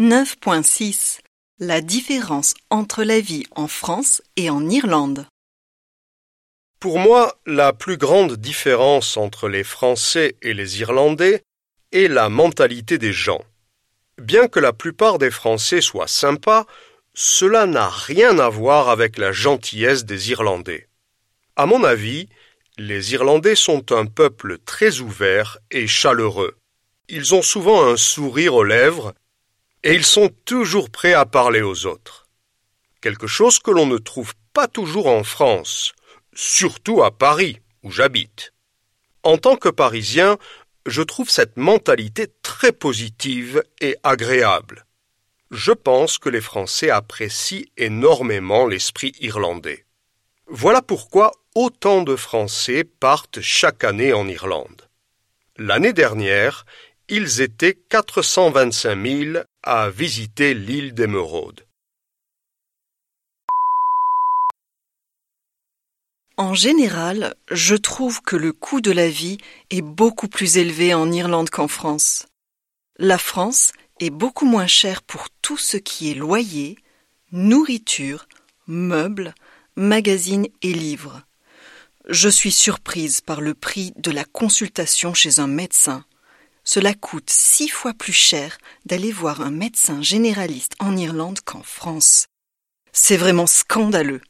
9.6 La différence entre la vie en France et en Irlande. Pour moi, la plus grande différence entre les Français et les Irlandais est la mentalité des gens. Bien que la plupart des Français soient sympas, cela n'a rien à voir avec la gentillesse des Irlandais. À mon avis, les Irlandais sont un peuple très ouvert et chaleureux. Ils ont souvent un sourire aux lèvres et ils sont toujours prêts à parler aux autres. Quelque chose que l'on ne trouve pas toujours en France, surtout à Paris, où j'habite. En tant que Parisien, je trouve cette mentalité très positive et agréable. Je pense que les Français apprécient énormément l'esprit irlandais. Voilà pourquoi autant de Français partent chaque année en Irlande. L'année dernière, ils étaient 425 000 à visiter l'île d'Émeraude. En général, je trouve que le coût de la vie est beaucoup plus élevé en Irlande qu'en France. La France est beaucoup moins chère pour tout ce qui est loyer, nourriture, meubles, magazines et livres. Je suis surprise par le prix de la consultation chez un médecin. Cela coûte six fois plus cher d'aller voir un médecin généraliste en Irlande qu'en France. C'est vraiment scandaleux.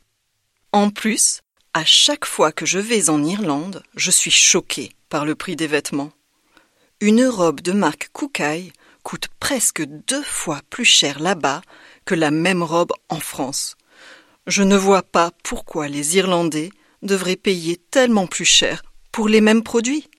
En plus, à chaque fois que je vais en Irlande, je suis choquée par le prix des vêtements. Une robe de marque Koukaï coûte presque deux fois plus cher là-bas que la même robe en France. Je ne vois pas pourquoi les Irlandais devraient payer tellement plus cher pour les mêmes produits.